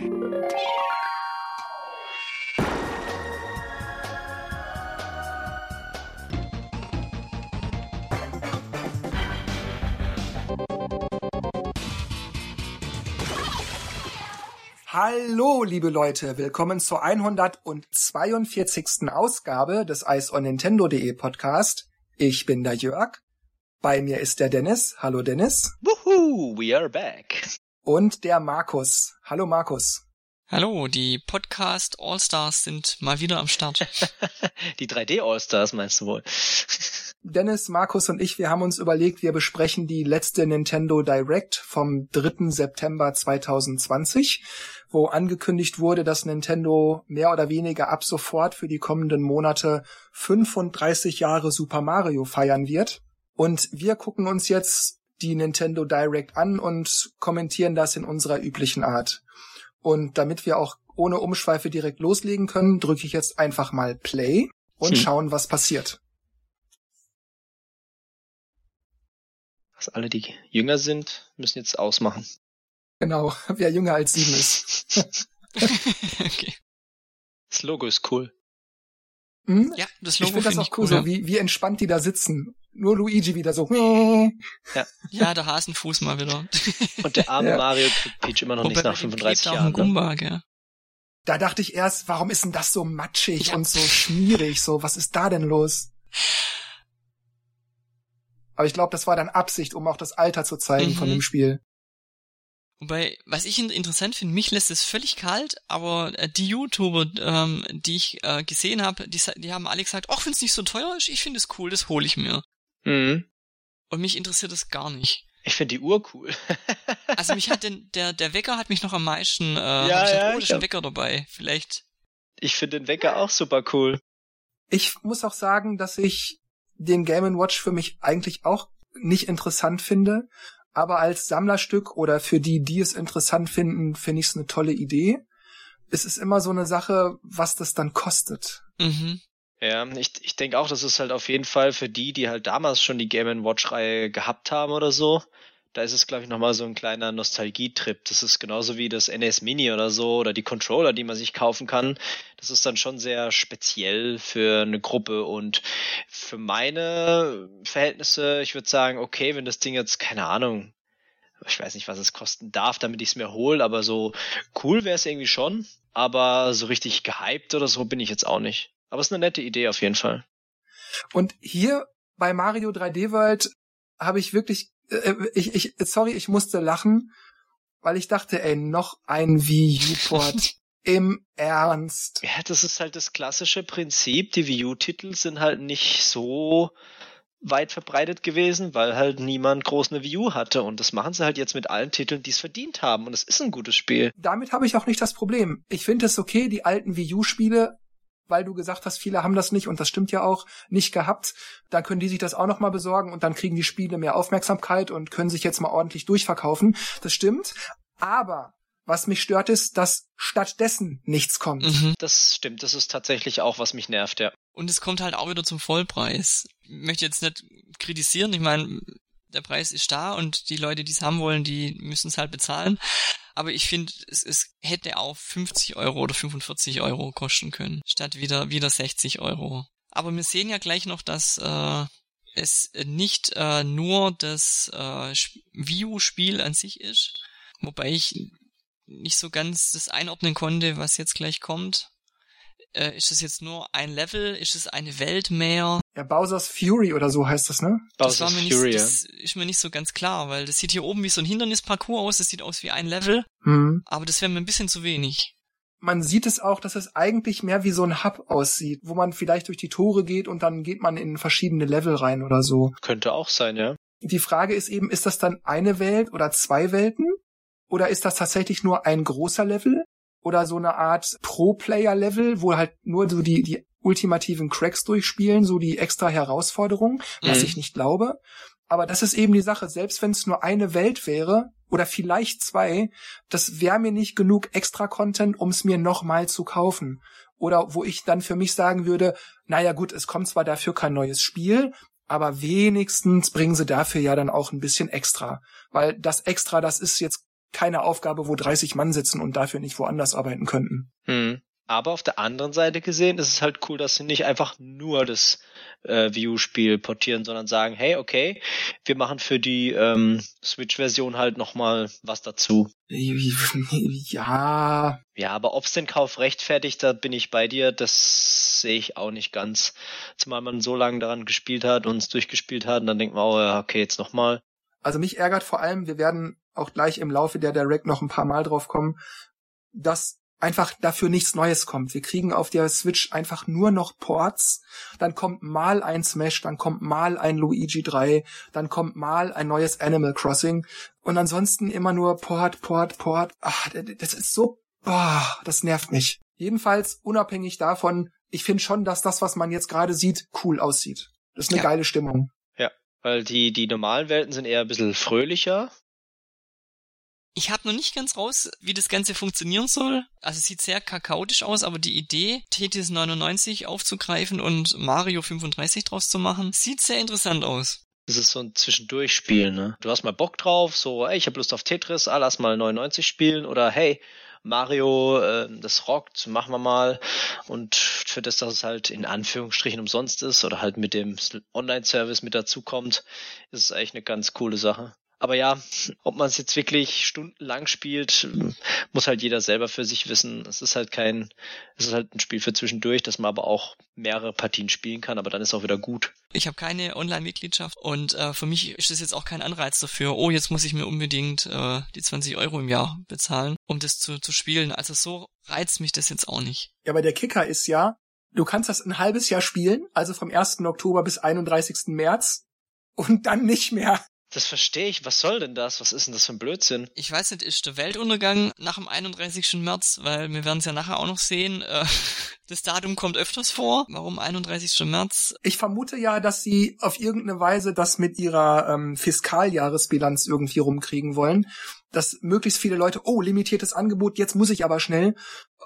Hallo, liebe Leute, willkommen zur 142. Ausgabe des Eis on Nintendo.de Podcast. Ich bin der Jörg. Bei mir ist der Dennis. Hallo Dennis. Woohoo, we are back. Und der Markus. Hallo Markus. Hallo, die Podcast All-Stars sind mal wieder am Start. die 3D All-Stars meinst du wohl? Dennis, Markus und ich, wir haben uns überlegt, wir besprechen die letzte Nintendo Direct vom 3. September 2020, wo angekündigt wurde, dass Nintendo mehr oder weniger ab sofort für die kommenden Monate 35 Jahre Super Mario feiern wird. Und wir gucken uns jetzt die Nintendo Direct an und kommentieren das in unserer üblichen Art. Und damit wir auch ohne Umschweife direkt loslegen können, drücke ich jetzt einfach mal Play und hm. schauen, was passiert. Was alle, die jünger sind, müssen jetzt ausmachen. Genau, wer jünger als sieben ist. okay. Das Logo ist cool. Hm? Ja, das Logo ich finde das auch cool, cool so wie, wie entspannt die da sitzen. Nur Luigi wieder so. Ja, ja der Hasenfuß mal wieder. Und der arme ja. Mario kriegt Peach immer noch Wobei nicht nach 35 Jahren. Ne? Gumba, gell? Da dachte ich erst, warum ist denn das so matschig ja. und so schmierig? So, was ist da denn los? Aber ich glaube, das war dann Absicht, um auch das Alter zu zeigen mhm. von dem Spiel. Wobei, was ich interessant finde, mich lässt es völlig kalt, aber äh, die YouTuber, ähm, die ich äh, gesehen habe, die, die haben alle gesagt, ach, wenn es nicht so teuer ist, ich finde es cool, das hole ich mir. Mhm. Und mich interessiert das gar nicht. Ich finde die Uhr cool. also mich hat den, der, der Wecker hat mich noch am meisten, äh, ja, ja, gedacht, oh, ein Wecker dabei. Vielleicht. Ich finde den Wecker auch super cool. Ich muss auch sagen, dass ich den Game Watch für mich eigentlich auch nicht interessant finde, aber als Sammlerstück oder für die, die es interessant finden, finde ich es eine tolle Idee. Es ist immer so eine Sache, was das dann kostet. Mhm. Ja, ich, ich denke auch, das ist halt auf jeden Fall für die, die halt damals schon die Game Watch-Reihe gehabt haben oder so. Da ist es, glaube ich, nochmal so ein kleiner Nostalgietrip. Das ist genauso wie das NS Mini oder so oder die Controller, die man sich kaufen kann. Das ist dann schon sehr speziell für eine Gruppe und für meine Verhältnisse, ich würde sagen, okay, wenn das Ding jetzt, keine Ahnung, ich weiß nicht, was es kosten darf, damit ich es mir hole, aber so cool wäre es irgendwie schon. Aber so richtig gehypt oder so bin ich jetzt auch nicht. Aber es ist eine nette Idee auf jeden Fall. Und hier bei Mario 3D World habe ich wirklich, äh, ich, ich, sorry, ich musste lachen, weil ich dachte, ey, noch ein Wii U-Port. Im Ernst. Ja, das ist halt das klassische Prinzip. Die Wii U-Titel sind halt nicht so weit verbreitet gewesen, weil halt niemand groß eine Wii U hatte. Und das machen sie halt jetzt mit allen Titeln, die es verdient haben. Und es ist ein gutes Spiel. Damit habe ich auch nicht das Problem. Ich finde es okay, die alten Wii U-Spiele weil du gesagt hast, viele haben das nicht und das stimmt ja auch nicht gehabt. Dann können die sich das auch noch mal besorgen und dann kriegen die Spiele mehr Aufmerksamkeit und können sich jetzt mal ordentlich durchverkaufen. Das stimmt. Aber was mich stört ist, dass stattdessen nichts kommt. Mhm. Das stimmt. Das ist tatsächlich auch, was mich nervt, ja. Und es kommt halt auch wieder zum Vollpreis. Ich möchte jetzt nicht kritisieren. Ich meine, der Preis ist da und die Leute, die es haben wollen, die müssen es halt bezahlen. Aber ich finde, es, es hätte auch 50 Euro oder 45 Euro kosten können, statt wieder, wieder 60 Euro. Aber wir sehen ja gleich noch, dass äh, es nicht äh, nur das äh, View-Spiel an sich ist, wobei ich nicht so ganz das einordnen konnte, was jetzt gleich kommt. Äh, ist es jetzt nur ein Level? Ist es eine Welt mehr? Ja, Bowser's Fury oder so heißt das, ne? Bowser's das war mir Fury, nicht, das ist mir nicht so ganz klar, weil das sieht hier oben wie so ein Hindernisparcours aus, das sieht aus wie ein Level, mhm. aber das wäre mir ein bisschen zu wenig. Man sieht es auch, dass es eigentlich mehr wie so ein Hub aussieht, wo man vielleicht durch die Tore geht und dann geht man in verschiedene Level rein oder so. Könnte auch sein, ja. Die Frage ist eben, ist das dann eine Welt oder zwei Welten? Oder ist das tatsächlich nur ein großer Level? oder so eine Art Pro-Player-Level, wo halt nur so die, die ultimativen Cracks durchspielen, so die extra Herausforderung, was mhm. ich nicht glaube. Aber das ist eben die Sache, selbst wenn es nur eine Welt wäre oder vielleicht zwei, das wäre mir nicht genug extra Content, um es mir nochmal zu kaufen. Oder wo ich dann für mich sagen würde, naja gut, es kommt zwar dafür kein neues Spiel, aber wenigstens bringen sie dafür ja dann auch ein bisschen extra. Weil das extra, das ist jetzt keine Aufgabe, wo 30 Mann sitzen und dafür nicht woanders arbeiten könnten. Hm. Aber auf der anderen Seite gesehen ist es halt cool, dass sie nicht einfach nur das äh, View-Spiel portieren, sondern sagen, hey, okay, wir machen für die ähm, Switch-Version halt nochmal was dazu. Ja. Ja, aber ob's den Kauf rechtfertigt, da bin ich bei dir, das sehe ich auch nicht ganz. Zumal man so lange daran gespielt hat und es durchgespielt hat und dann denkt man, oh ja, okay, jetzt nochmal. Also mich ärgert vor allem, wir werden auch gleich im Laufe der Direct noch ein paar Mal drauf kommen, dass einfach dafür nichts Neues kommt. Wir kriegen auf der Switch einfach nur noch Ports, dann kommt mal ein Smash, dann kommt mal ein Luigi 3, dann kommt mal ein neues Animal Crossing und ansonsten immer nur Port, Port, Port. Ach, das ist so, boah, das nervt mich. Jedenfalls unabhängig davon, ich finde schon, dass das, was man jetzt gerade sieht, cool aussieht. Das ist eine ja. geile Stimmung. Ja, weil die, die normalen Welten sind eher ein bisschen fröhlicher ich habe noch nicht ganz raus, wie das Ganze funktionieren soll. Also es sieht sehr kakaotisch aus, aber die Idee, Tetris 99 aufzugreifen und Mario 35 draus zu machen, sieht sehr interessant aus. Das ist so ein Zwischendurchspiel, ne? Du hast mal Bock drauf, so, ey, ich habe Lust auf Tetris, ah, lass mal 99 spielen oder hey, Mario, äh, das rockt, machen wir mal. Und für das, dass es halt in Anführungsstrichen umsonst ist oder halt mit dem Online-Service mit dazukommt, ist es eigentlich eine ganz coole Sache. Aber ja, ob man es jetzt wirklich stundenlang spielt, muss halt jeder selber für sich wissen. Es ist halt kein, es ist halt ein Spiel für zwischendurch, dass man aber auch mehrere Partien spielen kann, aber dann ist auch wieder gut. Ich habe keine Online-Mitgliedschaft und äh, für mich ist das jetzt auch kein Anreiz dafür, oh, jetzt muss ich mir unbedingt äh, die 20 Euro im Jahr bezahlen, um das zu, zu spielen. Also so reizt mich das jetzt auch nicht. Ja, aber der Kicker ist ja, du kannst das ein halbes Jahr spielen, also vom 1. Oktober bis 31. März und dann nicht mehr. Das verstehe ich. Was soll denn das? Was ist denn das für ein Blödsinn? Ich weiß nicht, ist der Weltuntergang nach dem 31. März? Weil wir werden es ja nachher auch noch sehen. Äh, das Datum kommt öfters vor. Warum 31. März? Ich vermute ja, dass sie auf irgendeine Weise das mit ihrer ähm, Fiskaljahresbilanz irgendwie rumkriegen wollen. Dass möglichst viele Leute, oh, limitiertes Angebot, jetzt muss ich aber schnell.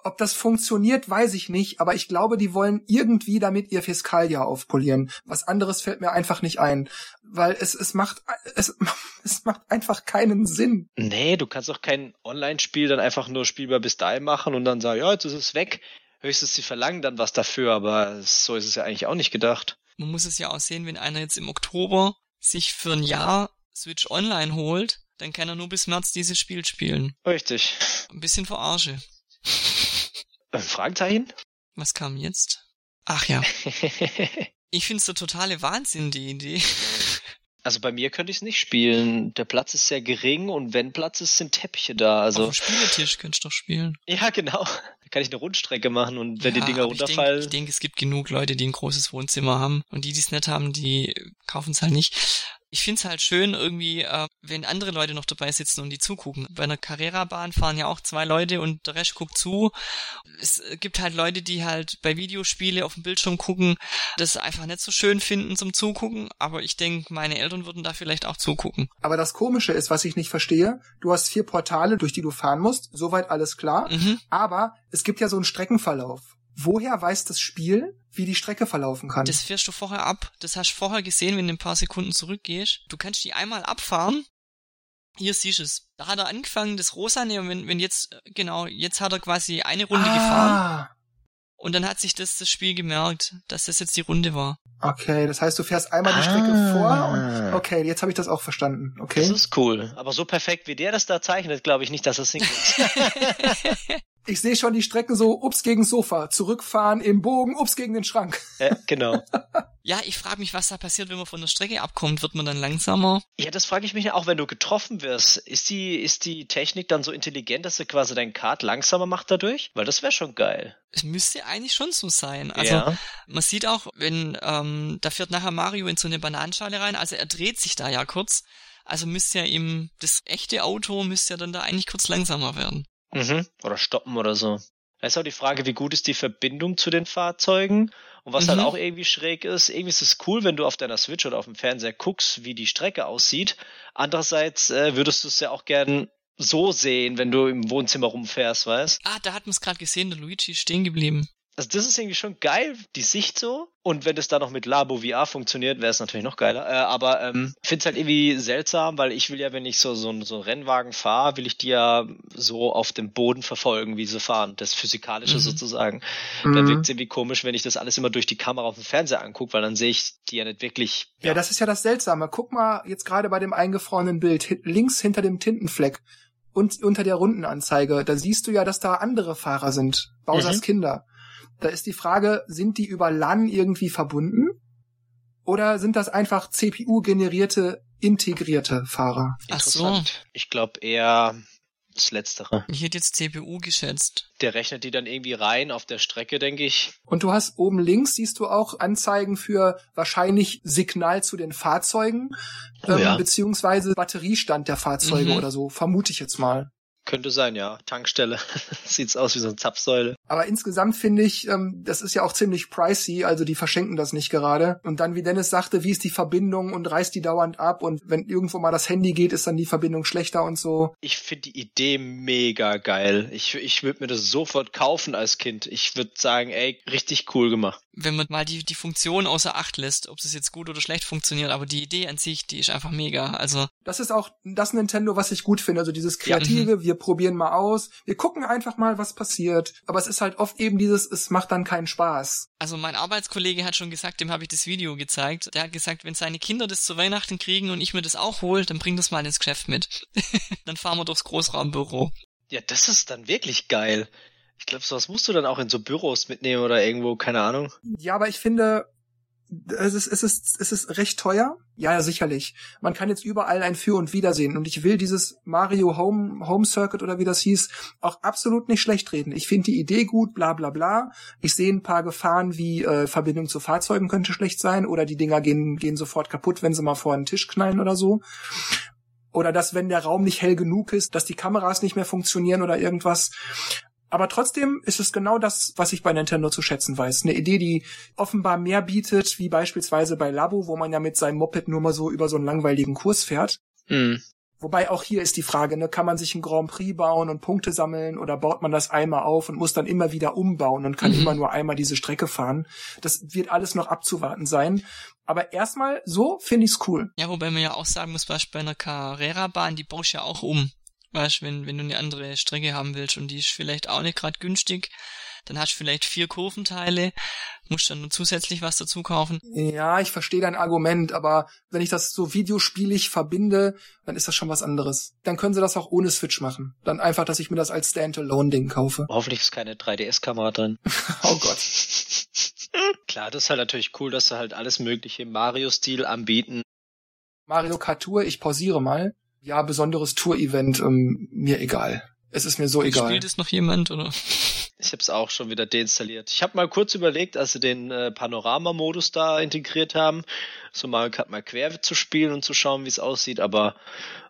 Ob das funktioniert, weiß ich nicht, aber ich glaube, die wollen irgendwie damit ihr Fiskaljahr aufpolieren. Was anderes fällt mir einfach nicht ein, weil es es macht es, es macht einfach keinen Sinn. Nee, du kannst doch kein Online-Spiel dann einfach nur spielbar bis dahin machen und dann sagen, ja, jetzt ist es weg. Höchstens sie verlangen dann was dafür, aber so ist es ja eigentlich auch nicht gedacht. Man muss es ja auch sehen, wenn einer jetzt im Oktober sich für ein Jahr Switch Online holt, dann kann er nur bis März dieses Spiel spielen. Richtig. Ein bisschen verarsche. Äh, Fragezeichen? Was kam jetzt? Ach ja. ich find's der totale Wahnsinn, die Idee. Also bei mir könnte ich es nicht spielen. Der Platz ist sehr gering und wenn Platz ist, sind Teppiche da. Also Auf dem Spieletisch könntest du doch spielen. Ja, genau. Da kann ich eine Rundstrecke machen und wenn ja, die Dinger runterfallen. Ich denke, denk, es gibt genug Leute, die ein großes Wohnzimmer haben und die, die es nicht haben, die kaufen es halt nicht ich finde es halt schön irgendwie, äh, wenn andere Leute noch dabei sitzen und die zugucken. Bei einer Carrera-Bahn fahren ja auch zwei Leute und der Rest guckt zu. Es gibt halt Leute, die halt bei Videospiele auf dem Bildschirm gucken, das einfach nicht so schön finden zum Zugucken, aber ich denke, meine Eltern würden da vielleicht auch zugucken. Aber das Komische ist, was ich nicht verstehe, du hast vier Portale, durch die du fahren musst, soweit alles klar, mhm. aber es gibt ja so einen Streckenverlauf woher weiß das Spiel, wie die Strecke verlaufen kann? Das fährst du vorher ab. Das hast du vorher gesehen, wenn du ein paar Sekunden zurückgehst. Du kannst die einmal abfahren. Hier siehst du es. Da hat er angefangen, das Rosane, und wenn, wenn jetzt, genau, jetzt hat er quasi eine Runde ah. gefahren. Und dann hat sich das, das Spiel gemerkt, dass das jetzt die Runde war. Okay, das heißt, du fährst einmal die Strecke ah. vor und okay, jetzt habe ich das auch verstanden. Okay. Das ist cool. Aber so perfekt wie der das da zeichnet, glaube ich nicht, dass das hinkriegt. Ich sehe schon die Strecke so, ups gegen Sofa, zurückfahren im Bogen, ups gegen den Schrank. Ja, genau. ja, ich frage mich, was da passiert, wenn man von der Strecke abkommt. Wird man dann langsamer? Ja, das frage ich mich ja auch, wenn du getroffen wirst. Ist die, ist die Technik dann so intelligent, dass sie quasi dein Kart langsamer macht dadurch? Weil das wäre schon geil. Es müsste eigentlich schon so sein. Also ja. man sieht auch, wenn ähm, da fährt nachher Mario in so eine Bananenschale rein, also er dreht sich da ja kurz. Also müsste ja ihm das echte Auto müsste ja dann da eigentlich kurz langsamer werden. Mhm. Oder stoppen oder so. Da ist auch die Frage, wie gut ist die Verbindung zu den Fahrzeugen? Und was halt mhm. halt auch irgendwie schräg ist, irgendwie ist es cool, wenn du auf deiner Switch oder auf dem Fernseher guckst, wie die Strecke aussieht. Andererseits äh, würdest du es ja auch gern so sehen, wenn du im Wohnzimmer rumfährst, weißt? Ah, da hat man es gerade gesehen, der Luigi ist stehen geblieben. Also das ist irgendwie schon geil, die Sicht so. Und wenn es dann noch mit Labo VR funktioniert, wäre es natürlich noch geiler. Äh, aber ähm, finde es halt irgendwie seltsam, weil ich will ja, wenn ich so so, so einen Rennwagen fahre, will ich die ja so auf dem Boden verfolgen, wie sie fahren. Das Physikalische mhm. sozusagen. Mhm. Da wirkt es irgendwie komisch, wenn ich das alles immer durch die Kamera auf dem Fernseher angucke, weil dann sehe ich die ja nicht wirklich. Ja. ja, das ist ja das Seltsame. Guck mal jetzt gerade bei dem eingefrorenen Bild, links hinter dem Tintenfleck und unter der Rundenanzeige, da siehst du ja, dass da andere Fahrer sind. Bausers mhm. Kinder. Da ist die Frage, sind die über LAN irgendwie verbunden? Oder sind das einfach CPU-generierte, integrierte Fahrer? Ach so. Ich glaube eher das Letztere. Ich hätte jetzt CPU geschätzt. Der rechnet die dann irgendwie rein auf der Strecke, denke ich. Und du hast oben links, siehst du auch Anzeigen für wahrscheinlich Signal zu den Fahrzeugen, oh, ähm, ja. beziehungsweise Batteriestand der Fahrzeuge mhm. oder so, vermute ich jetzt mal. Könnte sein, ja. Tankstelle. Sieht's aus wie so eine Zapfsäule. Aber insgesamt finde ich, ähm, das ist ja auch ziemlich pricey, also die verschenken das nicht gerade. Und dann, wie Dennis sagte, wie ist die Verbindung und reißt die dauernd ab und wenn irgendwo mal das Handy geht, ist dann die Verbindung schlechter und so. Ich finde die Idee mega geil. Ich, ich würde mir das sofort kaufen als Kind. Ich würde sagen, ey, richtig cool gemacht. Wenn man mal die, die Funktion außer Acht lässt, ob es jetzt gut oder schlecht funktioniert, aber die Idee an sich, die ist einfach mega. Also. Das ist auch das Nintendo, was ich gut finde. Also dieses Kreative, ja, mhm. Wir probieren mal aus, wir gucken einfach mal, was passiert. Aber es ist halt oft eben dieses, es macht dann keinen Spaß. Also mein Arbeitskollege hat schon gesagt, dem habe ich das Video gezeigt. Der hat gesagt, wenn seine Kinder das zu Weihnachten kriegen und ich mir das auch hole, dann bring das mal ins Geschäft mit. dann fahren wir durchs Großraumbüro. Ja, das ist dann wirklich geil. Ich glaube, sowas musst du dann auch in so Büros mitnehmen oder irgendwo, keine Ahnung. Ja, aber ich finde, es ist, es ist, es ist recht teuer. Ja, ja, sicherlich. Man kann jetzt überall ein Für und Wider sehen. Und ich will dieses Mario Home, Home Circuit oder wie das hieß, auch absolut nicht schlecht reden. Ich finde die Idee gut, bla, bla, bla. Ich sehe ein paar Gefahren, wie äh, Verbindung zu Fahrzeugen könnte schlecht sein oder die Dinger gehen, gehen sofort kaputt, wenn sie mal vor einen Tisch knallen oder so. Oder dass, wenn der Raum nicht hell genug ist, dass die Kameras nicht mehr funktionieren oder irgendwas. Aber trotzdem ist es genau das, was ich bei Nintendo zu schätzen weiß. Eine Idee, die offenbar mehr bietet, wie beispielsweise bei Labo, wo man ja mit seinem Moped nur mal so über so einen langweiligen Kurs fährt. Mhm. Wobei auch hier ist die Frage, ne, kann man sich ein Grand Prix bauen und Punkte sammeln oder baut man das einmal auf und muss dann immer wieder umbauen und kann mhm. immer nur einmal diese Strecke fahren? Das wird alles noch abzuwarten sein. Aber erstmal so finde ich's cool. Ja, wobei man ja auch sagen muss, beispielsweise bei einer Carrera-Bahn, die baust ja auch um. Weißt, wenn, wenn du eine andere Strecke haben willst und die ist vielleicht auch nicht gerade günstig, dann hast du vielleicht vier Kurventeile, musst dann nur zusätzlich was dazu kaufen. Ja, ich verstehe dein Argument, aber wenn ich das so videospielig verbinde, dann ist das schon was anderes. Dann können sie das auch ohne Switch machen. Dann einfach, dass ich mir das als Standalone-Ding kaufe. Hoffentlich ist keine 3DS-Kamera drin. oh Gott. Klar, das ist halt natürlich cool, dass sie halt alles mögliche im Mario-Stil anbieten. Mario Kart Tour, ich pausiere mal ja, besonderes Tour-Event, ähm, mir egal. Es ist mir so egal. Spielt es noch jemand, oder? Ich habe es auch schon wieder deinstalliert. Ich habe mal kurz überlegt, als sie den äh, Panorama-Modus da integriert haben, so mal Kart mal quer zu spielen und zu schauen, wie es aussieht, aber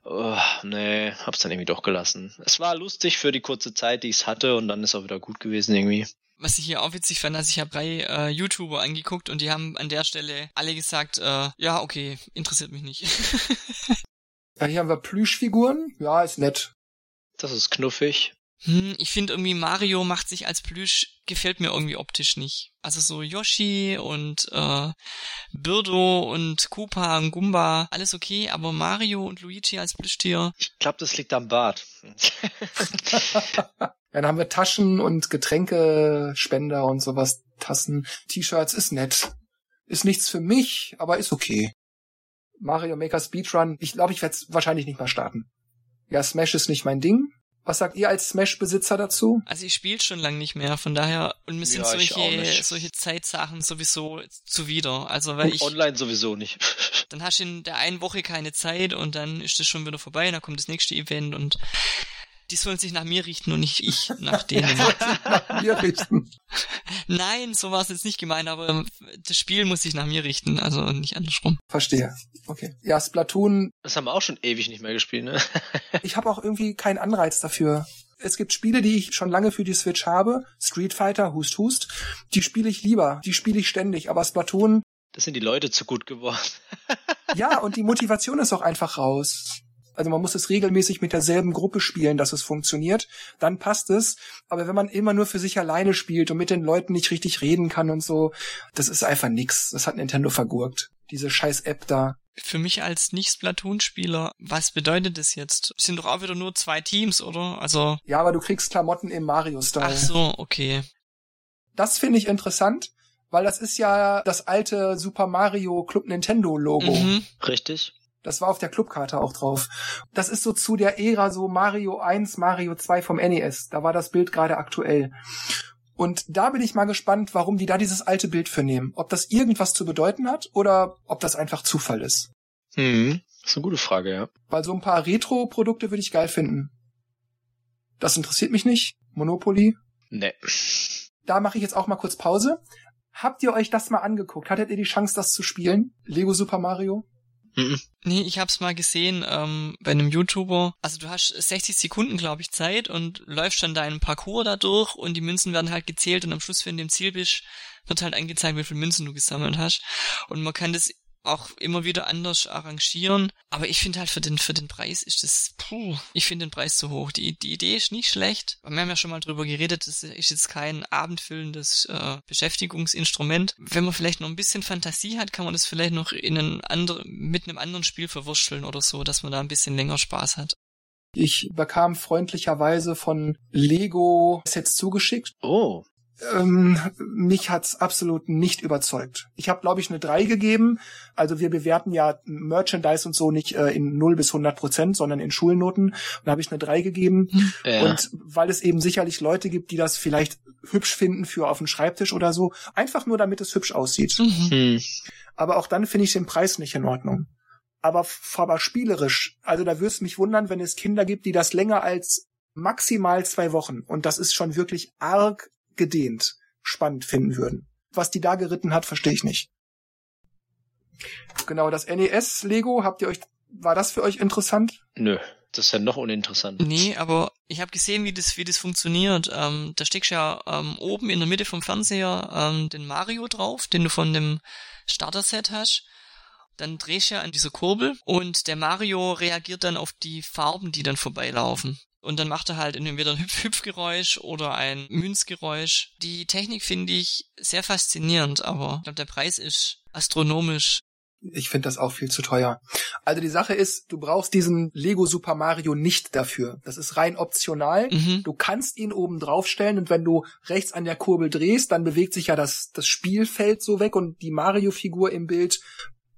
oh, nee, hab's dann irgendwie doch gelassen. Es war lustig für die kurze Zeit, die ich hatte und dann ist auch wieder gut gewesen irgendwie. Was ich hier auch witzig fand, dass ich habe drei äh, YouTuber angeguckt und die haben an der Stelle alle gesagt, äh, ja, okay, interessiert mich nicht. Ja, hier haben wir Plüschfiguren. Ja, ist nett. Das ist knuffig. Hm, ich finde irgendwie Mario macht sich als Plüsch, gefällt mir irgendwie optisch nicht. Also so Yoshi und äh, Birdo und Koopa und Goomba, alles okay, aber Mario und Luigi als Plüschtier. Ich glaube, das liegt am Bart. ja, dann haben wir Taschen und Getränkespender und sowas. Tassen, T-Shirts ist nett. Ist nichts für mich, aber ist okay. Mario Maker Speedrun. Ich glaube, ich werde es wahrscheinlich nicht mal starten. Ja, Smash ist nicht mein Ding. Was sagt ihr als Smash-Besitzer dazu? Also ich spiele schon lange nicht mehr, von daher und mir sind ja, solche solche Zeitsachen sowieso zuwider. Also weil und ich online sowieso nicht. dann hast du in der einen Woche keine Zeit und dann ist das schon wieder vorbei, dann kommt das nächste Event und die sollen sich nach mir richten und nicht ich nach denen. nach mir richten. Nein, so war es jetzt nicht gemeint, aber das Spiel muss sich nach mir richten, also nicht andersrum. Verstehe. Okay. Ja, Splatoon. Das haben wir auch schon ewig nicht mehr gespielt, ne? ich habe auch irgendwie keinen Anreiz dafür. Es gibt Spiele, die ich schon lange für die Switch habe. Street Fighter, Hust Hust. Die spiele ich lieber. Die spiele ich ständig. Aber Splatoon. Das sind die Leute zu gut geworden. ja, und die Motivation ist auch einfach raus. Also man muss es regelmäßig mit derselben Gruppe spielen, dass es funktioniert. Dann passt es. Aber wenn man immer nur für sich alleine spielt und mit den Leuten nicht richtig reden kann und so, das ist einfach nix. Das hat Nintendo vergurkt. Diese scheiß App da. Für mich als Nicht-Splatoon-Spieler, was bedeutet das jetzt? Es sind doch auch wieder nur zwei Teams, oder? Also. Ja, aber du kriegst Klamotten im Mario-Style. Ach so, okay. Das finde ich interessant, weil das ist ja das alte Super Mario Club Nintendo Logo. Mhm. Richtig. Das war auf der Clubkarte auch drauf. Das ist so zu der Ära so Mario 1, Mario 2 vom NES. Da war das Bild gerade aktuell. Und da bin ich mal gespannt, warum die da dieses alte Bild für nehmen. Ob das irgendwas zu bedeuten hat oder ob das einfach Zufall ist. Hm, das ist eine gute Frage, ja. Weil so ein paar Retro-Produkte würde ich geil finden. Das interessiert mich nicht. Monopoly? Nee. Da mache ich jetzt auch mal kurz Pause. Habt ihr euch das mal angeguckt? Hattet ihr die Chance, das zu spielen? Lego Super Mario? Mhm. Nee, ich hab's mal gesehen ähm, bei einem YouTuber. Also du hast 60 Sekunden, glaube ich, Zeit und läufst dann deinen Parcours da durch und die Münzen werden halt gezählt und am Schluss, wenn du im Ziel bist, wird halt angezeigt, wie viele Münzen du gesammelt hast. Und man kann das auch immer wieder anders arrangieren. Aber ich finde halt für den, für den Preis ist das, puh, ich finde den Preis zu hoch. Die, die Idee ist nicht schlecht. Wir haben ja schon mal drüber geredet, das ist jetzt kein abendfüllendes äh, Beschäftigungsinstrument. Wenn man vielleicht noch ein bisschen Fantasie hat, kann man das vielleicht noch in einen anderen, mit einem anderen Spiel verwurschteln oder so, dass man da ein bisschen länger Spaß hat. Ich bekam freundlicherweise von Lego Sets zugeschickt. Oh ähm, mich hat's absolut nicht überzeugt. Ich habe, glaube ich, eine 3 gegeben. Also wir bewerten ja Merchandise und so nicht äh, in 0 bis 100 Prozent, sondern in Schulnoten. Und da habe ich eine 3 gegeben. Ja. Und weil es eben sicherlich Leute gibt, die das vielleicht hübsch finden für auf dem Schreibtisch oder so. Einfach nur, damit es hübsch aussieht. Mhm. Hm. Aber auch dann finde ich den Preis nicht in Ordnung. Aber, aber spielerisch. Also da wirst mich wundern, wenn es Kinder gibt, die das länger als maximal zwei Wochen, und das ist schon wirklich arg gedehnt spannend finden würden. Was die da geritten hat, verstehe ich nicht. Genau, das NES-Lego, habt ihr euch, war das für euch interessant? Nö, das ist ja noch uninteressant. Nee, aber ich habe gesehen, wie das, wie das funktioniert. Ähm, da steckst ja ähm, oben in der Mitte vom Fernseher ähm, den Mario drauf, den du von dem Starter-Set hast. Dann drehst du ja an dieser Kurbel und der Mario reagiert dann auf die Farben, die dann vorbeilaufen und dann macht er halt entweder ein Hüpf-Hüpf-Geräusch oder ein Münzgeräusch. Die Technik finde ich sehr faszinierend, aber ich glaube, der Preis ist astronomisch. Ich finde das auch viel zu teuer. Also die Sache ist, du brauchst diesen Lego Super Mario nicht dafür. Das ist rein optional. Mhm. Du kannst ihn oben draufstellen und wenn du rechts an der Kurbel drehst, dann bewegt sich ja das, das Spielfeld so weg und die Mario-Figur im Bild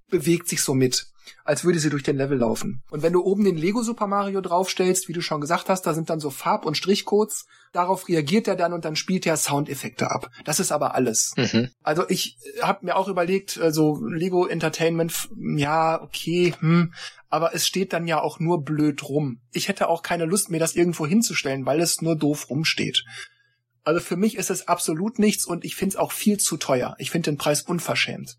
bewegt sich so mit als würde sie durch den Level laufen. Und wenn du oben den Lego Super Mario draufstellst, wie du schon gesagt hast, da sind dann so Farb- und Strichcodes, darauf reagiert er dann und dann spielt er Soundeffekte ab. Das ist aber alles. Mhm. Also ich habe mir auch überlegt, also Lego Entertainment, ja, okay, hm, aber es steht dann ja auch nur blöd rum. Ich hätte auch keine Lust, mir das irgendwo hinzustellen, weil es nur doof rumsteht. Also für mich ist es absolut nichts und ich finde es auch viel zu teuer. Ich finde den Preis unverschämt.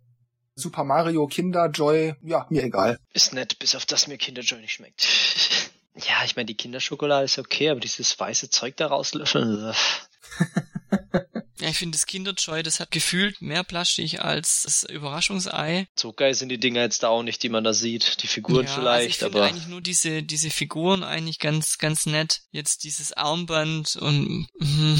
Super Mario, Kinderjoy, ja, mir egal. Ist nett, bis auf das mir Kinderjoy nicht schmeckt. ja, ich meine, die Kinderschokolade ist okay, aber dieses weiße Zeug da rauslöffeln. ja, ich finde das Kinderjoy, das hat gefühlt mehr Plastik als das Überraschungsei. So geil sind die Dinger jetzt da auch nicht, die man da sieht. Die Figuren ja, vielleicht, also ich aber. eigentlich nur diese, diese Figuren eigentlich ganz, ganz nett. Jetzt dieses Armband und, mh.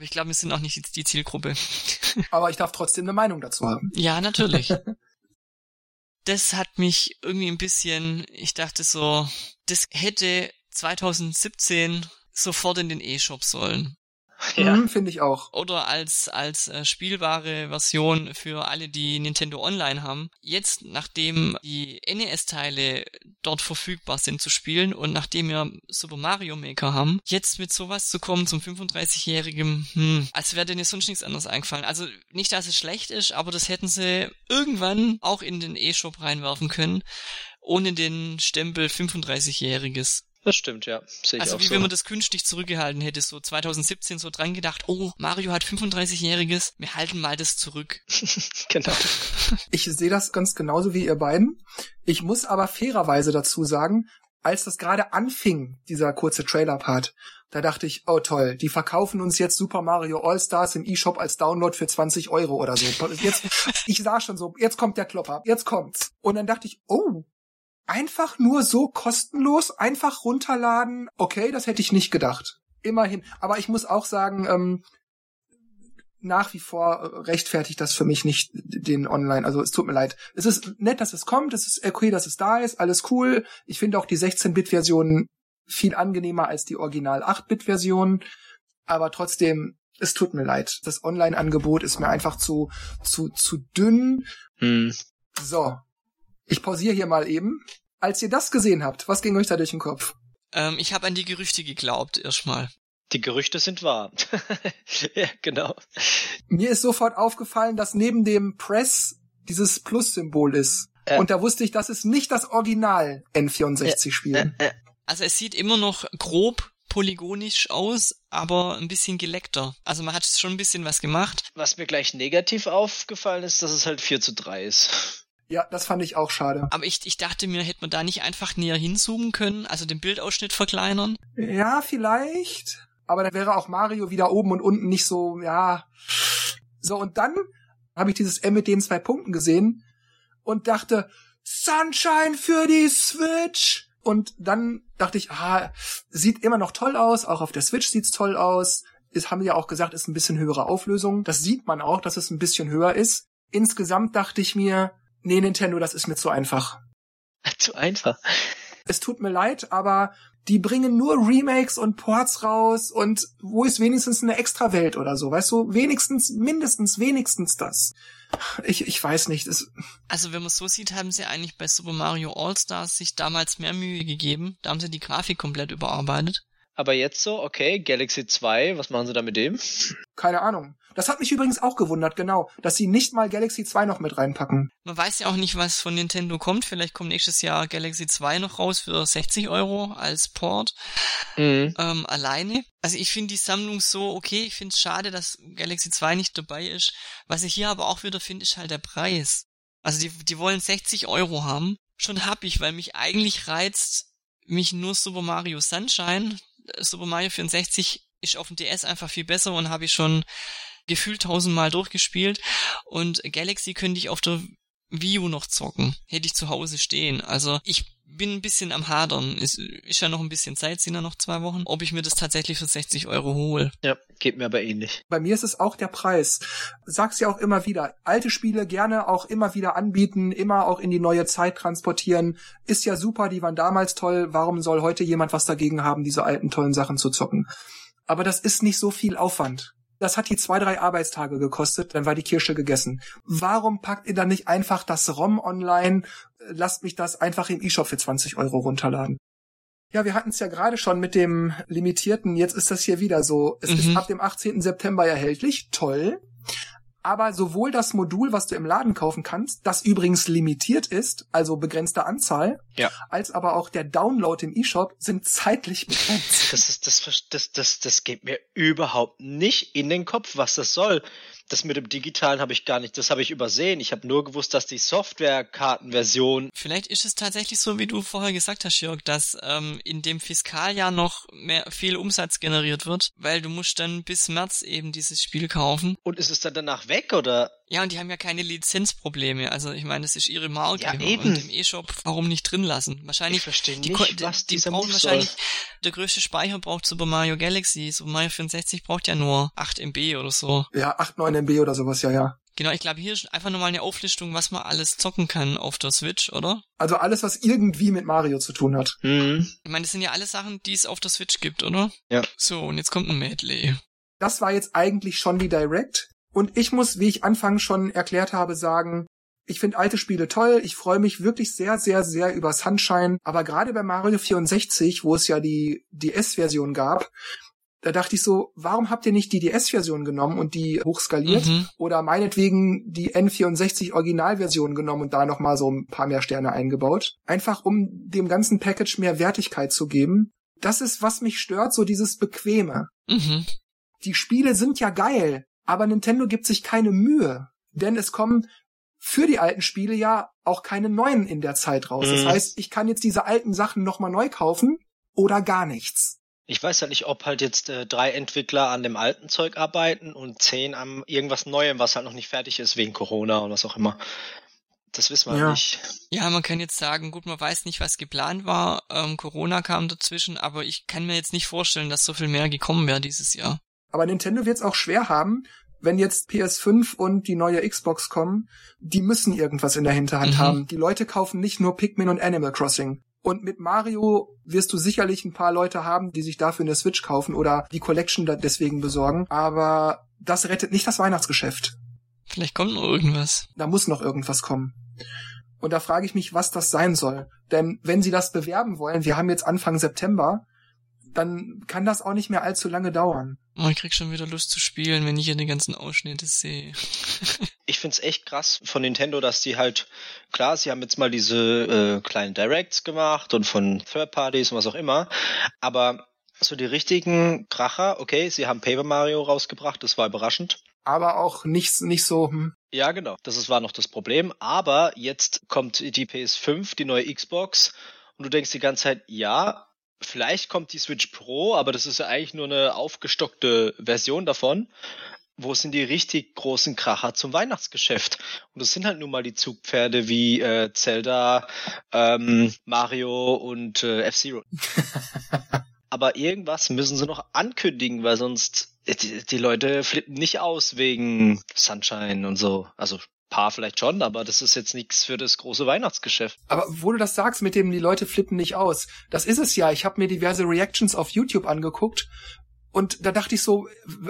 Aber ich glaube, wir sind auch nicht die Zielgruppe. Aber ich darf trotzdem eine Meinung dazu haben. Ja, natürlich. das hat mich irgendwie ein bisschen, ich dachte so, das hätte 2017 sofort in den E-Shop sollen. Ja. Mhm, Finde ich auch. Oder als, als äh, spielbare Version für alle, die Nintendo Online haben. Jetzt, nachdem die NES-Teile dort verfügbar sind zu spielen und nachdem wir Super Mario Maker haben, jetzt mit sowas zu kommen zum 35-jährigen, hm, als wäre denen sonst nichts anderes eingefallen. Also nicht, dass es schlecht ist, aber das hätten sie irgendwann auch in den E-Shop reinwerfen können, ohne den Stempel 35-jähriges. Das stimmt, ja. Sehe ich also auch wie so. wenn man das künstlich zurückgehalten hätte, so 2017 so dran gedacht, oh, Mario hat 35-jähriges, wir halten mal das zurück. genau. Ich sehe das ganz genauso wie ihr beiden. Ich muss aber fairerweise dazu sagen, als das gerade anfing, dieser kurze Trailer-Part, da dachte ich, oh toll, die verkaufen uns jetzt Super Mario All-Stars im eShop als Download für 20 Euro oder so. Jetzt, ich sah schon so, jetzt kommt der Klopper, jetzt kommt's. Und dann dachte ich, oh, einfach nur so kostenlos, einfach runterladen. Okay, das hätte ich nicht gedacht. Immerhin. Aber ich muss auch sagen, ähm, nach wie vor rechtfertigt das für mich nicht den Online. Also es tut mir leid. Es ist nett, dass es kommt. Es ist okay, dass es da ist. Alles cool. Ich finde auch die 16-Bit-Version viel angenehmer als die Original 8-Bit-Version. Aber trotzdem, es tut mir leid. Das Online-Angebot ist mir einfach zu, zu, zu dünn. Hm. So. Ich pausiere hier mal eben. Als ihr das gesehen habt, was ging euch da durch den Kopf? Ähm, ich habe an die Gerüchte geglaubt, erstmal. Die Gerüchte sind wahr. ja, genau. Mir ist sofort aufgefallen, dass neben dem Press dieses Plus-Symbol ist. Äh. Und da wusste ich, das ist nicht das Original N64-Spiel. Äh, äh, Also es sieht immer noch grob polygonisch aus, aber ein bisschen geleckter. Also man hat schon ein bisschen was gemacht. was mir gleich negativ aufgefallen ist, dass es halt 4 zu 3 ist. Ja, das fand ich auch schade. Aber ich, ich dachte mir, hätte man da nicht einfach näher hinzoomen können, also den Bildausschnitt verkleinern. Ja, vielleicht. Aber dann wäre auch Mario wieder oben und unten nicht so, ja. So, und dann habe ich dieses M mit den zwei Punkten gesehen und dachte, Sunshine für die Switch. Und dann dachte ich, ah, sieht immer noch toll aus, auch auf der Switch sieht's toll aus. Es haben ja auch gesagt, ist ein bisschen höhere Auflösung. Das sieht man auch, dass es ein bisschen höher ist. Insgesamt dachte ich mir, nee, Nintendo, das ist mir zu einfach. Zu einfach. Es tut mir leid, aber die bringen nur Remakes und Ports raus und wo ist wenigstens eine extra Welt oder so, weißt du? Wenigstens, mindestens, wenigstens das. Ich, ich weiß nicht. Es, Also wenn man so sieht, haben sie eigentlich bei Super Mario All-Stars sich damals mehr Mühe gegeben. Da haben sie die Grafik komplett überarbeitet. Aber jetzt so, okay, Galaxy 2, was machen sie da mit dem? keine Ahnung. Das hat mich übrigens auch gewundert, genau, dass sie nicht mal Galaxy 2 noch mit reinpacken. Man weiß ja auch nicht, was von Nintendo kommt. Vielleicht kommt nächstes Jahr Galaxy 2 noch raus für 60 Euro als Port. Mhm. ähm, alleine. Also ich finde die Sammlung so okay. Ich finde es schade, dass Galaxy 2 nicht dabei ist. Was ich hier aber auch wieder finde, ist halt der Preis. Also die, die wollen 60 Euro haben. Schon hab ich, weil mich eigentlich reizt, mich nur Super Mario Sunshine. Äh, Super Mario 64 ist auf dem DS einfach viel besser und habe ich schon gefühlt tausendmal durchgespielt. Und Galaxy könnte ich auf der Wii U noch zocken. Hätte ich zu Hause stehen. Also ich bin ein bisschen am Hadern. Es ist ja noch ein bisschen Zeit, sind ja noch zwei Wochen, ob ich mir das tatsächlich für 60 Euro hole. Ja, geht mir aber ähnlich. Bei mir ist es auch der Preis. Sag's ja auch immer wieder. Alte Spiele gerne auch immer wieder anbieten, immer auch in die neue Zeit transportieren. Ist ja super, die waren damals toll. Warum soll heute jemand was dagegen haben, diese alten tollen Sachen zu zocken? Aber das ist nicht so viel Aufwand. Das hat die zwei, drei Arbeitstage gekostet, dann war die Kirsche gegessen. Warum packt ihr dann nicht einfach das ROM online? Lasst mich das einfach im E-Shop für 20 Euro runterladen. Ja, wir hatten es ja gerade schon mit dem Limitierten. Jetzt ist das hier wieder so. Es Mhm. ist ab dem 18. September erhältlich. Toll. Aber sowohl das Modul, was du im Laden kaufen kannst, das übrigens limitiert ist, also begrenzte Anzahl, Ja. als aber auch der Download im E-Shop sind zeitlich begrenzt. Das ist, das, das, das, das geht mir überhaupt nicht in den Kopf, was das soll. Das mit dem Digitalen habe ich gar nicht, das habe ich übersehen. Ich habe nur gewusst, dass die Softwarekartenversion Vielleicht ist es tatsächlich so, wie du vorher gesagt hast, Jörg, dass ähm, in dem Fiskaljahr noch mehr viel Umsatz generiert wird, weil du musst dann bis März eben dieses Spiel kaufen. und ist es dann danach weg oder? Ja, und die haben ja keine Lizenzprobleme. Also ich meine, das ist ihre Marke. Ja, eben. Und im E-Shop, warum nicht drin lassen? Wahrscheinlich Ich verstehe die, nicht, ko- was die dieser brauchen Move soll. wahrscheinlich, der größte Speicher braucht Super Mario Galaxy. Super Mario 64 braucht ja nur 8 MB oder so. Ja, 8, 9 MB oder sowas, ja, ja. Genau, ich glaube, hier ist einfach nochmal eine Auflistung, was man alles zocken kann auf der Switch, oder? Also alles, was irgendwie mit Mario zu tun hat. Hm. Ich meine, das sind ja alle Sachen, die es auf der Switch gibt, oder? Ja. So, und jetzt kommt ein Medley. Das war jetzt eigentlich schon die Direct. Und ich muss, wie ich anfangs schon erklärt habe, sagen, ich finde alte Spiele toll. Ich freue mich wirklich sehr, sehr, sehr über Sunshine. Aber gerade bei Mario 64, wo es ja die DS-Version gab, da dachte ich so, warum habt ihr nicht die DS-Version genommen und die hochskaliert? Mhm. Oder meinetwegen die N64 Originalversion genommen und da nochmal so ein paar mehr Sterne eingebaut. Einfach um dem ganzen Package mehr Wertigkeit zu geben. Das ist, was mich stört, so dieses Bequeme Mhm. die Spiele sind ja geil, aber Nintendo gibt sich keine Mühe. Denn es kommen für die alten Spiele ja auch keine neuen in der Zeit raus. Das Mhm. heißt, ich kann jetzt diese alten Sachen nochmal neu kaufen oder gar nichts. Ich weiß ja nicht, ob halt jetzt äh, drei Entwickler an dem alten Zeug arbeiten und zehn am irgendwas Neuem, was halt noch nicht fertig ist wegen Corona und was auch immer. das wissen wir Ja. nicht. Ja, man kann jetzt sagen, gut, man weiß nicht, was geplant war. Ähm, Corona kam dazwischen, aber ich kann mir jetzt nicht vorstellen, dass so viel mehr gekommen wäre dieses Jahr. Aber Nintendo wird es auch schwer haben, wenn jetzt PS5 und die neue Xbox kommen, die müssen irgendwas in der Hinterhand Mhm. haben. Die Leute kaufen nicht nur Pikmin und Animal Crossing. Und mit Mario wirst du sicherlich ein paar Leute haben, die sich dafür eine Switch kaufen oder die Collection deswegen besorgen. Aber das rettet nicht das Weihnachtsgeschäft. Vielleicht kommt noch irgendwas. Da muss noch irgendwas kommen. Und da frage ich mich, was das sein soll. Denn wenn sie das bewerben wollen, wir haben jetzt Anfang September, dann kann das auch nicht mehr allzu lange dauern. Oh, ich krieg schon wieder Lust zu spielen, wenn ich hier die ganzen Ausschnitte sehe. Ich find's echt krass von Nintendo, dass die halt, klar, sie haben jetzt mal diese äh, kleinen Directs gemacht und von Third Parties und was auch immer, aber so die richtigen Kracher, okay, sie haben Paper Mario rausgebracht, das war überraschend. Aber auch nicht, nicht so, hm, Ja, genau, das ist, war noch das Problem, aber jetzt kommt die PS5, die neue Xbox und du denkst die ganze Zeit, ja, vielleicht kommt die Switch Pro, aber das ist ja eigentlich nur eine aufgestockte Version davon. Wo sind die richtig großen Kracher zum Weihnachtsgeschäft? Und das sind halt nun mal die Zugpferde wie äh, Zelda, ähm, Mario und äh, F-Zero. aber irgendwas müssen sie noch ankündigen, weil sonst äh, die, die Leute flippen nicht aus wegen Sunshine und so. Also paar vielleicht schon, aber das ist jetzt nichts für das große Weihnachtsgeschäft. Aber wo du das sagst, mit dem die Leute flippen nicht aus, das ist es ja. Ich habe mir diverse Reactions auf YouTube angeguckt und da dachte ich so,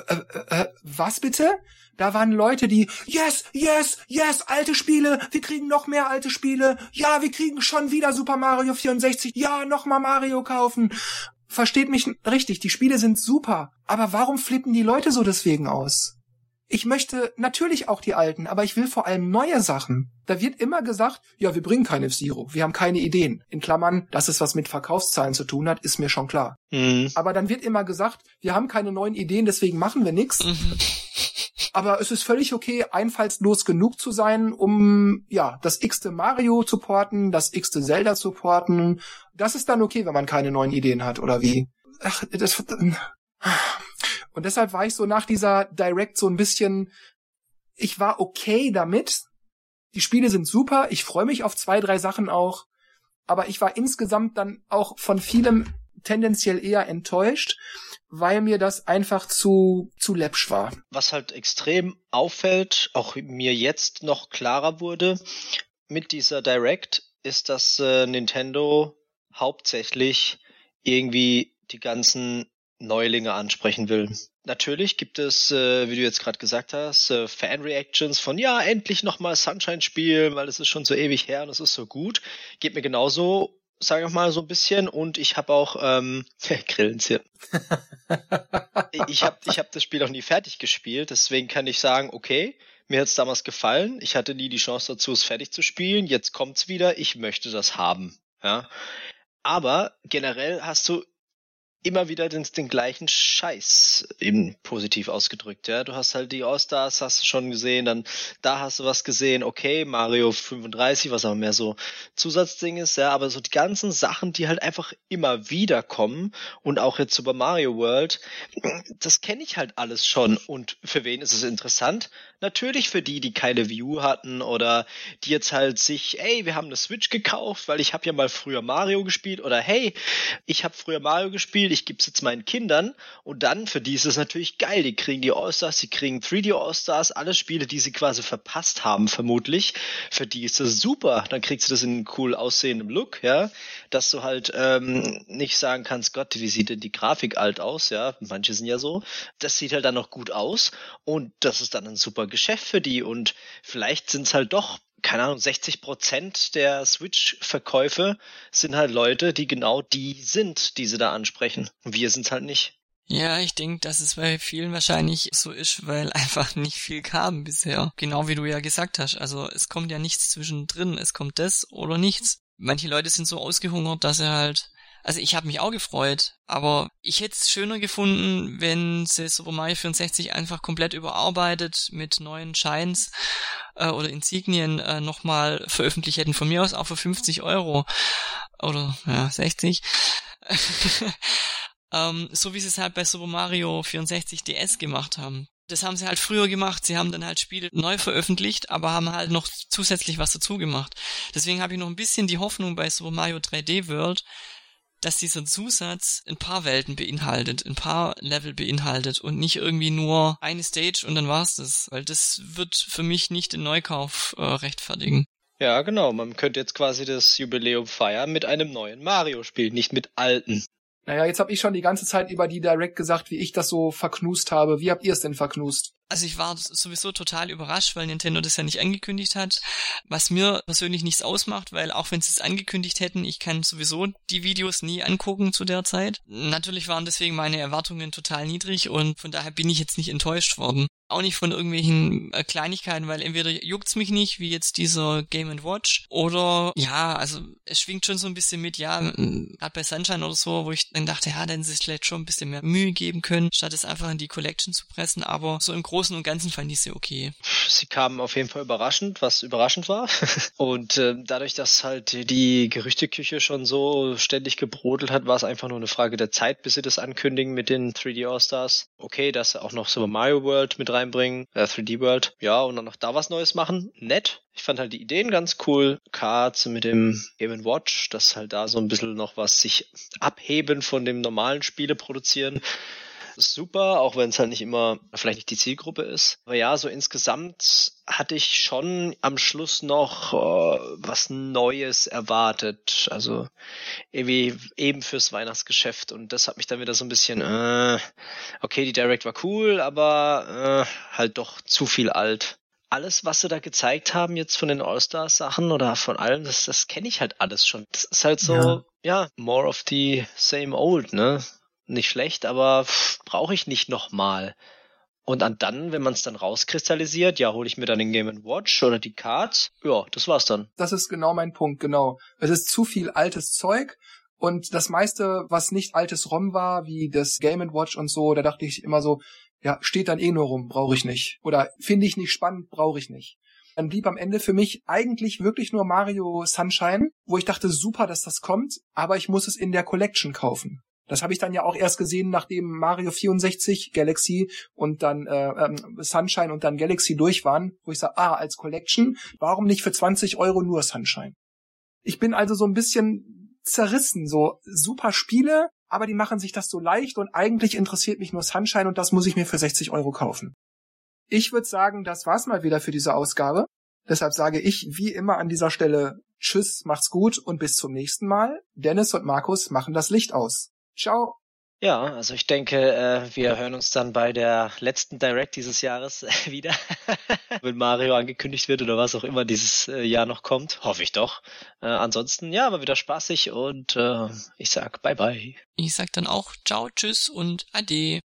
äh, äh, äh, was bitte? Da waren Leute, die, yes, yes, yes, alte Spiele, wir kriegen noch mehr alte Spiele, ja, wir kriegen schon wieder Super Mario 64, ja, noch mal Mario kaufen. Versteht mich richtig, die Spiele sind super, aber warum flippen die Leute so deswegen aus? Ich möchte natürlich auch die alten, aber ich will vor allem neue Sachen. Da wird immer gesagt, ja, wir bringen keine F-Zero, wir haben keine Ideen. In Klammern, dass es was mit Verkaufszahlen zu tun hat, ist mir schon klar. Mhm. Aber dann wird immer gesagt, wir haben keine neuen Ideen, deswegen machen wir nichts. Mhm. Aber es ist völlig okay, einfallslos genug zu sein, um ja das x-te Mario zu porten, das x-te Zelda zu porten. Das ist dann okay, wenn man keine neuen Ideen hat, oder wie? Ach, das, und deshalb war ich so nach dieser Direct so ein bisschen, ich war okay damit. Die Spiele sind super, ich freue mich auf zwei, drei Sachen auch. Aber ich war insgesamt dann auch von vielem tendenziell eher enttäuscht, weil mir das einfach zu, zu läppsch war. Was halt extrem auffällt, auch mir jetzt noch klarer wurde mit dieser Direct, ist, dass äh, Nintendo hauptsächlich irgendwie die ganzen Neulinge ansprechen will. Natürlich gibt es, äh, wie du jetzt gerade gesagt hast, äh, Fan-Reactions von ja, endlich nochmal Sunshine spielen, weil es ist schon so ewig her und es ist so gut. Geht mir genauso, sage ich mal, so ein bisschen. Und ich habe auch ähm, Grillenzirpen. ich habe ich hab das Spiel noch nie fertig gespielt, deswegen kann ich sagen, okay, mir hat's damals gefallen. Ich hatte nie die Chance dazu, es fertig zu spielen. Jetzt kommt's wieder. Ich möchte das haben. Ja. Aber generell hast du immer wieder den, den gleichen Scheiß, eben positiv ausgedrückt, ja. Du hast halt die All-Stars, hast du schon gesehen, dann da hast du was gesehen, okay, Mario 35, was aber mehr so Zusatzding ist, ja, aber so die ganzen Sachen, die halt einfach immer wieder kommen und auch jetzt Super Mario World, das kenne ich halt alles schon. Und für wen ist es interessant? Natürlich für die, die keine View hatten oder die jetzt halt sich, ey, wir haben eine Switch gekauft, weil ich habe ja mal früher Mario gespielt oder hey, ich habe früher Mario gespielt, ich gebe es jetzt meinen Kindern und dann für die ist es natürlich geil, die kriegen die All-Stars, die kriegen 3D All-Stars, alle Spiele, die sie quasi verpasst haben vermutlich, für die ist das super, dann kriegst du das in einem cool aussehendem Look, ja, dass du halt ähm, nicht sagen kannst, Gott, wie sieht denn die Grafik alt aus, ja, manche sind ja so, das sieht halt dann noch gut aus und das ist dann ein super Geschäft für die und vielleicht sind es halt doch keine Ahnung, 60 Prozent der Switch-Verkäufe sind halt Leute, die genau die sind, die sie da ansprechen. Und wir sind halt nicht. Ja, ich denke, dass es bei vielen wahrscheinlich so ist, weil einfach nicht viel kam bisher. Genau wie du ja gesagt hast. Also es kommt ja nichts zwischendrin. Es kommt das oder nichts. Manche Leute sind so ausgehungert, dass sie halt also ich habe mich auch gefreut, aber ich hätte es schöner gefunden, wenn sie Super Mario 64 einfach komplett überarbeitet mit neuen Shines äh, oder Insignien äh, nochmal veröffentlicht hätten. Von mir aus auch für 50 Euro oder ja 60. ähm, so wie sie es halt bei Super Mario 64 DS gemacht haben. Das haben sie halt früher gemacht. Sie haben dann halt Spiele neu veröffentlicht, aber haben halt noch zusätzlich was dazu gemacht. Deswegen habe ich noch ein bisschen die Hoffnung bei Super Mario 3D World, dass dieser Zusatz ein paar Welten beinhaltet, ein paar Level beinhaltet und nicht irgendwie nur eine Stage und dann war's das. Weil das wird für mich nicht den Neukauf äh, rechtfertigen. Ja, genau. Man könnte jetzt quasi das Jubiläum feiern mit einem neuen Mario-Spiel, nicht mit alten. Naja, jetzt habe ich schon die ganze Zeit über die Direct gesagt, wie ich das so verknust habe. Wie habt ihr es denn verknust? Also ich war sowieso total überrascht, weil Nintendo das ja nicht angekündigt hat. Was mir persönlich nichts ausmacht, weil auch wenn sie es angekündigt hätten, ich kann sowieso die Videos nie angucken zu der Zeit. Natürlich waren deswegen meine Erwartungen total niedrig und von daher bin ich jetzt nicht enttäuscht worden auch nicht von irgendwelchen äh, Kleinigkeiten, weil entweder juckt's mich nicht, wie jetzt dieser Game Watch, oder ja, also es schwingt schon so ein bisschen mit, ja, gerade bei Sunshine oder so, wo ich dann dachte, ja, dann sich vielleicht schon ein bisschen mehr Mühe geben können, statt es einfach in die Collection zu pressen, aber so im Großen und Ganzen fand ich sie okay. Sie kamen auf jeden Fall überraschend, was überraschend war. und äh, dadurch, dass halt die Gerüchteküche schon so ständig gebrodelt hat, war es einfach nur eine Frage der Zeit, bis sie das ankündigen mit den 3D All-Stars. Okay, dass auch noch Super Mario World mit rein reinbringen, äh, 3D World, ja, und dann noch da was Neues machen. Nett. Ich fand halt die Ideen ganz cool. Cards mit dem Game Watch, dass halt da so ein bisschen noch was sich abheben von dem normalen Spiele produzieren super, auch wenn es halt nicht immer vielleicht nicht die Zielgruppe ist. Aber ja, so insgesamt hatte ich schon am Schluss noch äh, was Neues erwartet. Also irgendwie eben fürs Weihnachtsgeschäft. Und das hat mich dann wieder so ein bisschen, äh, okay, die Direct war cool, aber äh, halt doch zu viel alt alles, was sie da gezeigt haben jetzt von den All-Stars-Sachen oder von allem, das, das kenne ich halt alles schon. Das ist halt so, ja. ja, more of the same old, ne? Nicht schlecht, aber brauche ich nicht nochmal. Und dann, wenn man es dann rauskristallisiert, ja, hole ich mir dann den Game Watch oder die Cards. Ja, das war's dann. Das ist genau mein Punkt, genau. Es ist zu viel altes Zeug und das meiste, was nicht altes ROM war, wie das Game Watch und so, da dachte ich immer so, ja, steht dann eh nur rum, brauche ich nicht. Oder finde ich nicht spannend, brauche ich nicht. Dann blieb am Ende für mich eigentlich wirklich nur Mario Sunshine, wo ich dachte, super, dass das kommt, aber ich muss es in der Collection kaufen. Das habe ich dann ja auch erst gesehen, nachdem Mario 64, Galaxy und dann äh, ähm, Sunshine und dann Galaxy durch waren, wo ich sage, ah, als Collection, warum nicht für 20 Euro nur Sunshine? Ich bin also so ein bisschen zerrissen, so super Spiele, aber die machen sich das so leicht und eigentlich interessiert mich nur Sunshine und das muss ich mir für 60 Euro kaufen. Ich würde sagen, das war's mal wieder für diese Ausgabe. Deshalb sage ich wie immer an dieser Stelle Tschüss, macht's gut und bis zum nächsten Mal. Dennis und Markus machen das Licht aus. Ciao. Ja, also ich denke, äh, wir hören uns dann bei der letzten Direct dieses Jahres äh, wieder, wenn Mario angekündigt wird oder was auch immer dieses äh, Jahr noch kommt. Hoffe ich doch. Ansonsten, ja, war wieder spaßig und ich sag bye bye. Ich sag dann auch ciao, tschüss und ade.